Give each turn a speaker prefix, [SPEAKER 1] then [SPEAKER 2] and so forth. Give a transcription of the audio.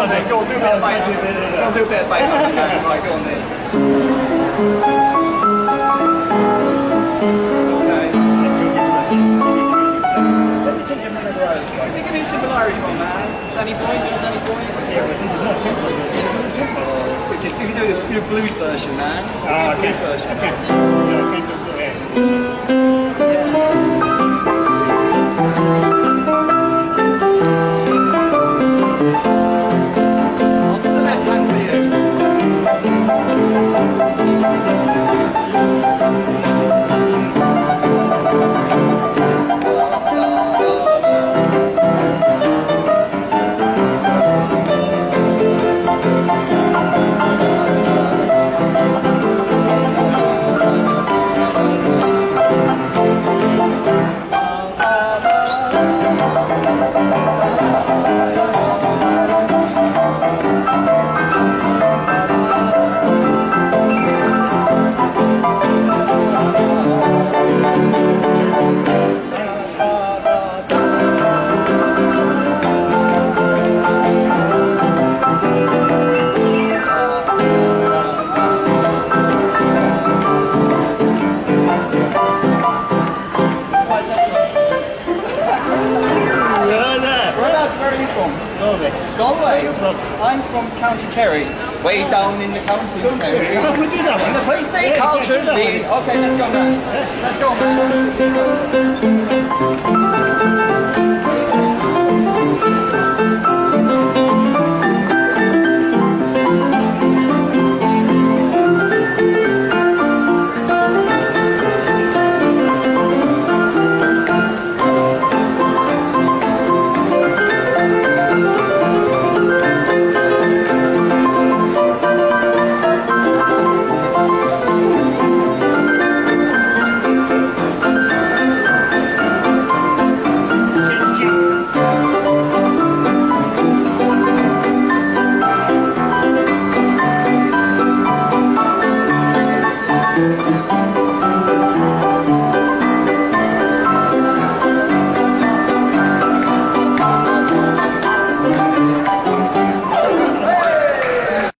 [SPEAKER 1] Okay, go on then. Go on, do a bit of Beethoven. Go on, do a bit of Beethoven. Okay, Right, go on then. Okay. If you give Where are you from? Galway. Galway? I'm from County Kerry, way oh. down in the county. Kerry.
[SPEAKER 2] Oh, we do that
[SPEAKER 1] In the
[SPEAKER 2] one.
[SPEAKER 1] police state
[SPEAKER 2] Yeah,
[SPEAKER 1] culture.
[SPEAKER 2] yeah, do that
[SPEAKER 1] the- Okay, let's go man. Let's go man.